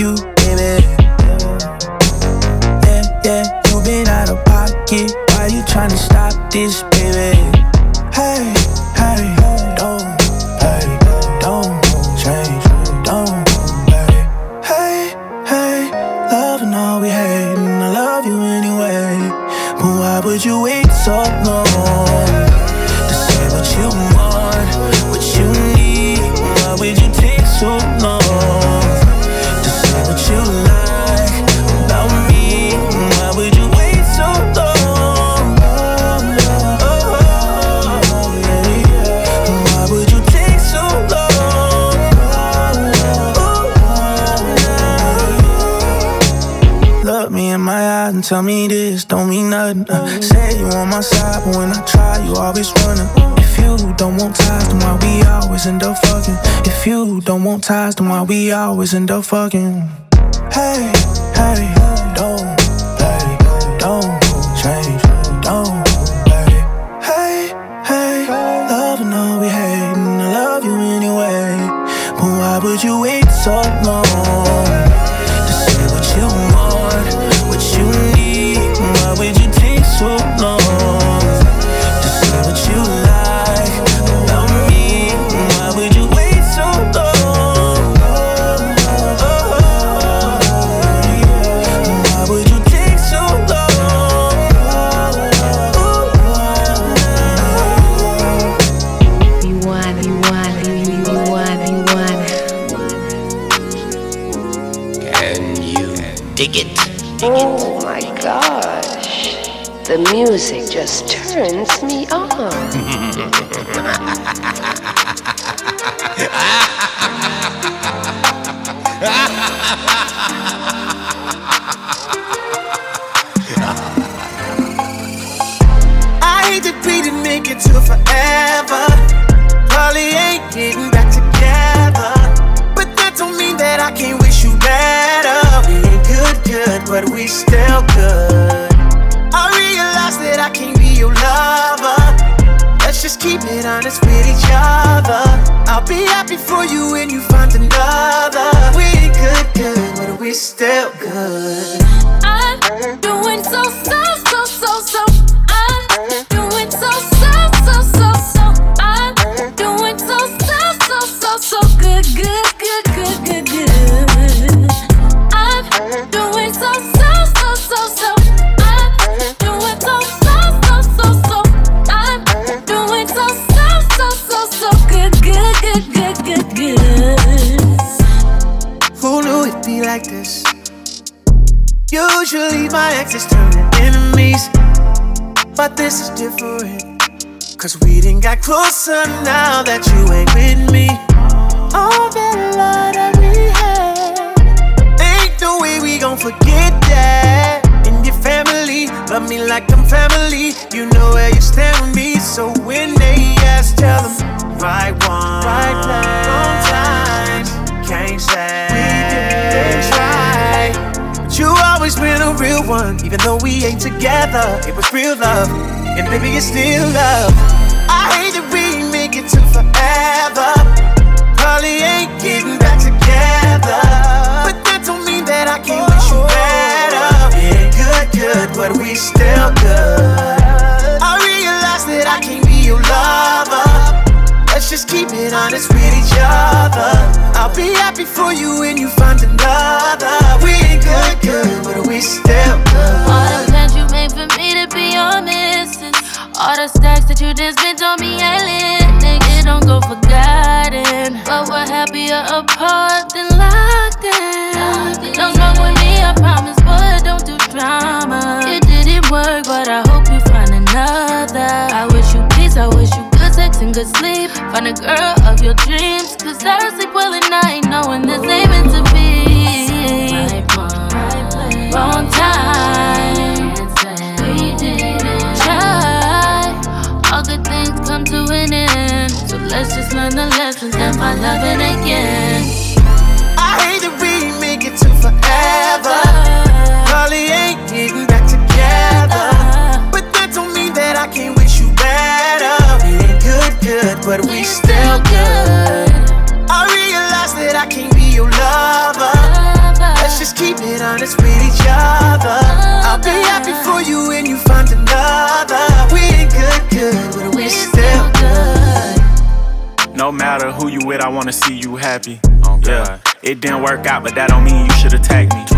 Ah. Tell me this don't mean nothing. Uh, say you on my side, but when I try, you always running. If you don't want ties, then why we always end up fucking? If you don't want ties, then why we always end up fucking? Hey, hey, don't, don't change, don't, hey, hey, hey. Love and all we hate, and I love you anyway. But why would you wait so long? Oh my gosh. The music just turns me on. I hate to be to make it to forever. Probably ain't getting back but we still good. I realize that I can't be your lover. Let's just keep it honest with each other. I'll be happy for you when you find another. We ain't good, good, but we still good. I'm doing so, so, Usually my exes turn to enemies, but this is different. Cause we didn't got closer now that you ain't with me. Oh, All that love that we had, ain't no way we gon' forget that. And your family love me like I'm family. You know where you stand with me, so when they ask, tell them right one, right place, wrong time. Can't say always been a real one, even though we ain't together. It was real love, and maybe it's still love. I hate that we make it to forever. Probably ain't getting back together, but that don't mean that I can't wish you better. Yeah, good, good, but we still good. I realize that I can't be your lover. Let's just keep it honest with each other. I'll be happy for you when you find another. Your dreams. Cause I sleep well at night knowing this ain't meant to be. Right one, wrong time. We didn't try. All good things come to an end. So let's just learn the lessons and find loving again. Honest with each other. I'll be happy for you when you find another. We ain't good, good, but we still good. No matter who you with, I wanna see you happy. Oh, yeah, it didn't work out, but that don't mean you should attack me.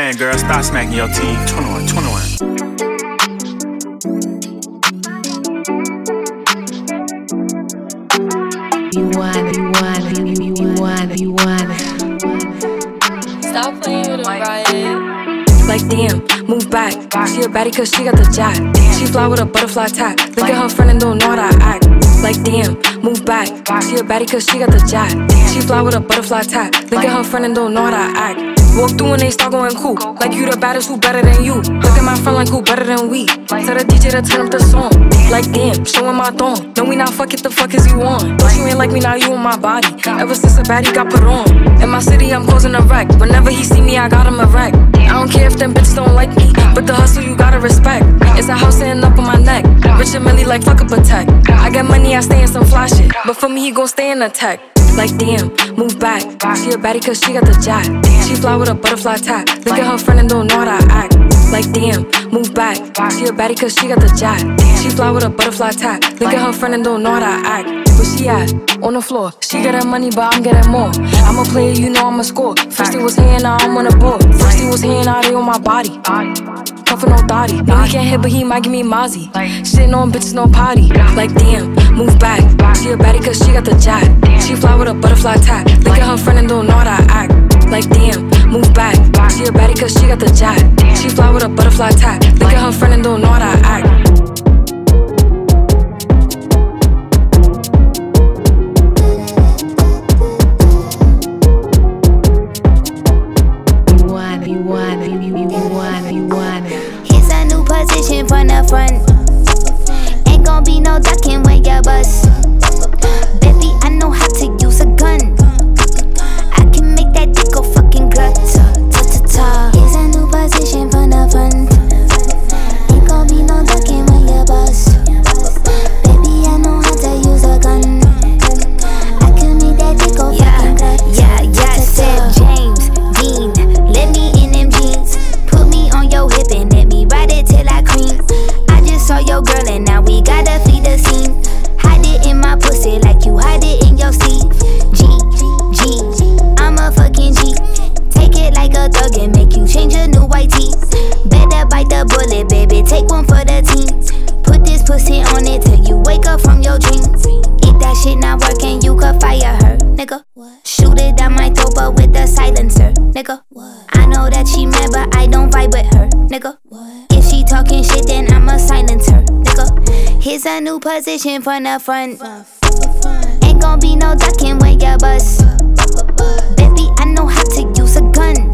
girl. Stop smacking your teeth. 21, 21. You want it, you want it, you, you, you want it, you want it. Stop playing with him, Ryan. Like damn, move back. She a baddie cause she got the jack. She fly with a butterfly tap. Look at her friend and don't know how to act. Like damn, move back. She a baddie cause she got the jack. She fly with a butterfly tap. Look at her friend and don't know how to act. Walk through and they start going cool. Like you the baddest, who better than you? Look at my friend like who better than we? Tell the DJ to turn up the song. Like damn, showing my thong. No, we not fuck it, the fuck is you on? But you ain't like me now, you on my body. Ever since a baddie got put on. In my city, I'm causing a wreck. Whenever he see me, I got him a wreck. I don't care if them bitches don't like me, but the hustle you gotta respect. It's a house sitting up on my neck. Richard Mille like fuck up a tech. I got money, I stay in some fly shit. But for me, he gon' stay in the tech. Like damn, move back. She a baddie cause she got the jack. She fly with a butterfly tap. Look at her friend and don't know how to act. Like damn, move back. She a baddie cause she got the jack. She fly with a butterfly tap. Look at her friend and don't know how to act. Where she at? On the floor. She getting money, but I'm getting more. I'm a player, you know I'm a score. First it was here, now I'm on the board. First it was here, now they on my body. Puffin' on thotty. No, he can't hit, but he might give me mozzie. Sitting on bitches, no potty. Like damn, move back. She a baddie cause she got the jack. She fly with a butterfly tap. Look at her friend and don't know how to act. Like damn, move back. She a baddie cause she got the jack. She fly with a butterfly tap. Look at her friend and don't know how to act. Here's a new position from the front. Ain't gon' be no ducking when you bust. Baby, I know how to use a gun.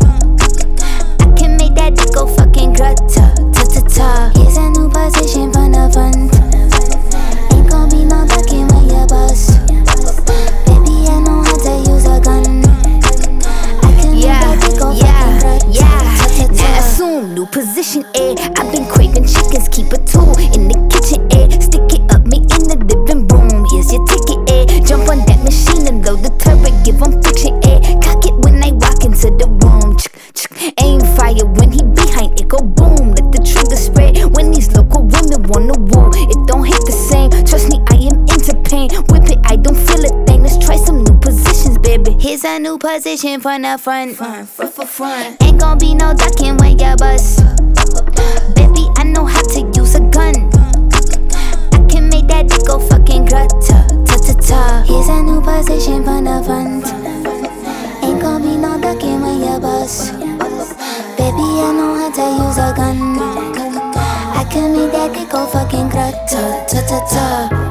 I can make that dick go fucking gutter. Ta ta ta. Here's a new position from the front. Ain't gon' be no ducking when you bust. Baby, I know how to use a gun. I can make that dick go fucking gutter. Yeah, now assume new position, eh? I've been craving chickens, keep a tool Jump on that machine and load the turret, give him friction, eh? Cock it when I walk into the room. Ch -ch Aim fire when he behind it, go boom. Let the trigger spread when these local women wanna woo. It don't hit the same, trust me, I am into pain. Whip it, I don't feel a thing. Let's try some new positions, baby. Here's a new position for the front. Front, front, front. Ain't gonna be no ducking when you bust. Baby, I know how to use a gun. I can make that dick go fucking gutter top. Here's a new position from the front. Ain't gonna be no ducking when you bust. Baby, I know how to use a gun. I can make that kick go fucking crack. Ta ta ta ta.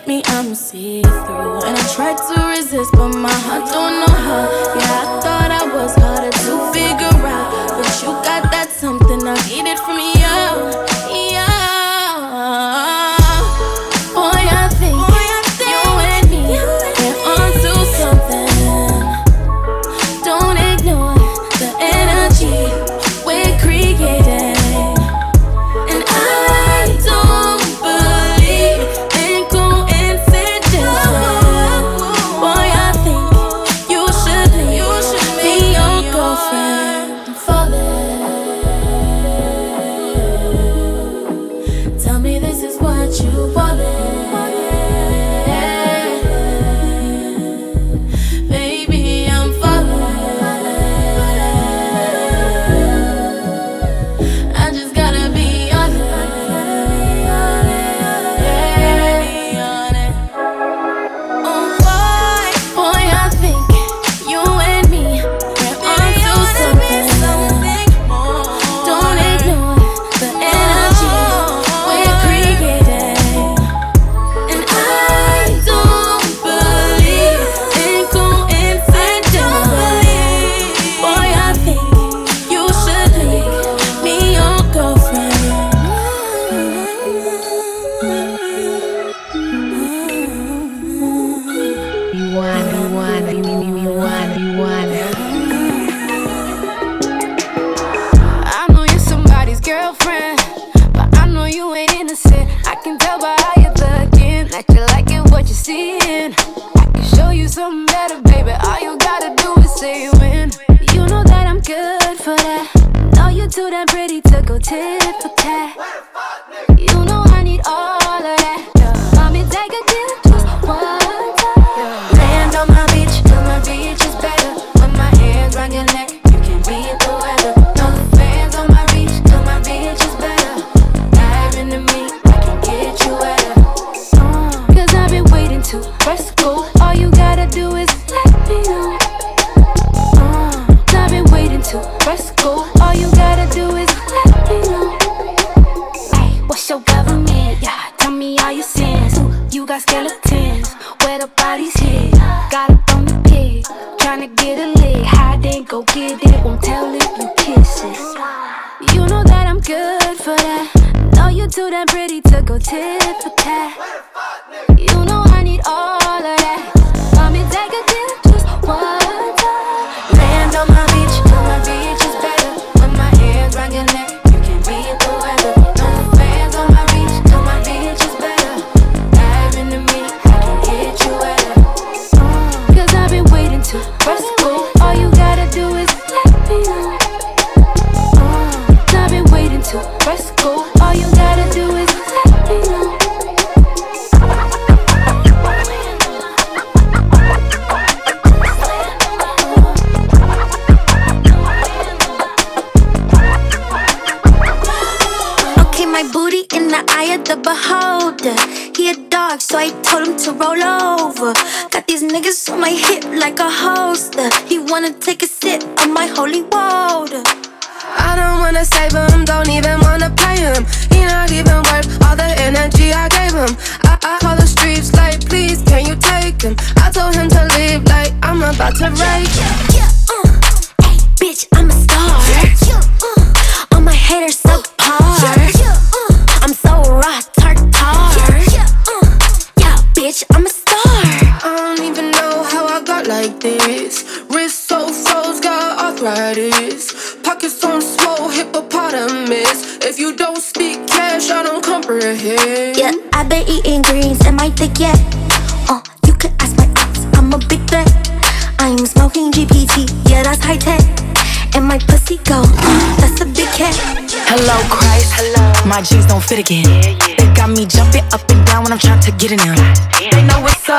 at me, I'm see-through. And I tried to resist, but my heart don't know how. Yeah, I thought I was harder to figure out. But you got that something, I need it from you. tell by how you're looking that you're liking what you're seeing. I can show you something better, baby. All you gotta do is say when. You know that I'm good for that. Know you too damn pretty to go tit for tat. You know I need all. my booty in the eye of the beholder. He a dog, so I told him to roll over. Got these niggas on my hip like a holster. He wanna take a sip of my holy water. I don't wanna save him, don't even wanna play him. He not even worth all the energy I gave him. I, I call the streets like, please, can you take him? I told him to leave like I'm about to rape. Yeah, yeah, yeah, uh. Hey, bitch, I'm a star. Yeah, yeah, uh. All my haters raw, tart tart. Yeah, uh, yeah, bitch, I'm a star. I don't even know how I got like this. Wrist so froze, got arthritis. Pockets on swole, hippopotamus. If you don't speak cash, I don't comprehend. Yeah, i been eating greens and my thick, yeah. Uh, you could ask my ex, I'm a big threat. I'm smoking GPT, yeah, that's high tech. And my pussy go, that's a big cat. Hello, Christ. Hello. My jeans don't fit again. They got me jumping up and down when I'm trying to get in them. They know what's up.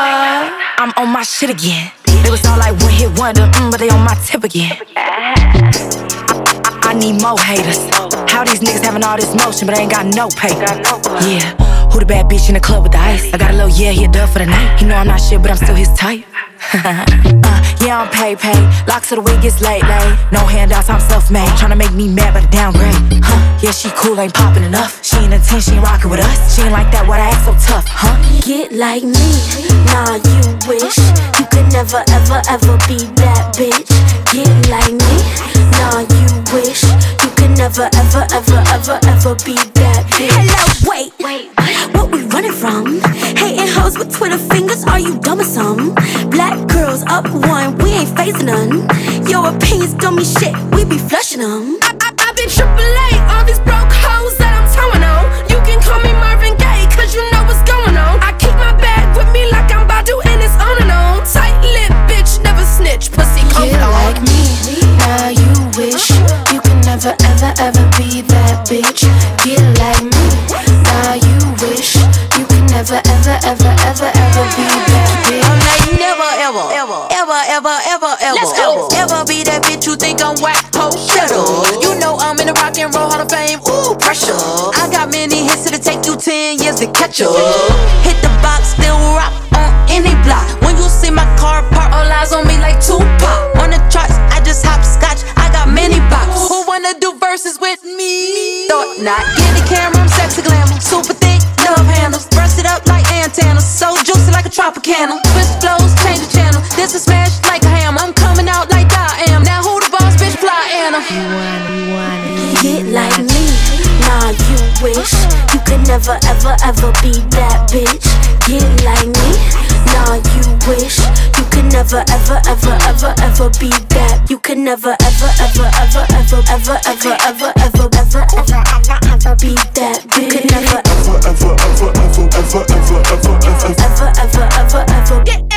I'm on my shit again. They was all like one hit wonder, mm, but they on my tip again. I, I, I need more haters. How these niggas having all this motion, but I ain't got no pay. Yeah. Who the bad bitch in the club with the ice? I got a little yeah, he a dub for the night. He know I'm not shit, but I'm still his type. uh, yeah, I'm pay pay. Locks of the week, it's late late. No handouts, I'm self made. Tryna make me mad, but downgrade. Huh? Yeah, she cool, ain't popping enough. She ain't a 10, she ain't rocking with us. She ain't like that, why I act so tough, huh? Get like me, nah, you wish you could never ever ever be that bitch. Get like me, nah, you wish you could never ever ever ever ever be that bitch. Hello, wait, wait, what we running from? Hating hoes with Twitter fingers, are you dumb or something? Black girls up one, we ain't phasing none. Your opinions don't mean shit, we be flushing them. Never ever ever be that bitch. Get like me, now you wish you could never ever ever ever ever be that bitch. I'm like never ever, ever, ever, ever, ever, ever, Let's ever be that bitch you think I'm whack, ho, shut up. You know I'm in the rock and roll hall of fame, ooh, pressure. I got many hits that'll take you 10 years to catch up. Hit the box, still rock on any block. When you see my car park, all eyes on me like Tupac. Not. The camera, I'm sexy glamour. Super thick, love handles. Burst it up like antennas. So juicy like a Tropicana. Twist flows, change the channel. This is smash like a hammer. I'm coming out like I am. Now who the boss, bitch? Fly Anna. You wanna Get like me, nah you wish you could never ever ever be that bitch. Get like me, nah you wish never ever ever ever ever be that. You can never ever ever ever ever ever ever ever ever ever ever ever be that. You can never ever ever ever ever ever ever ever ever ever ever ever ever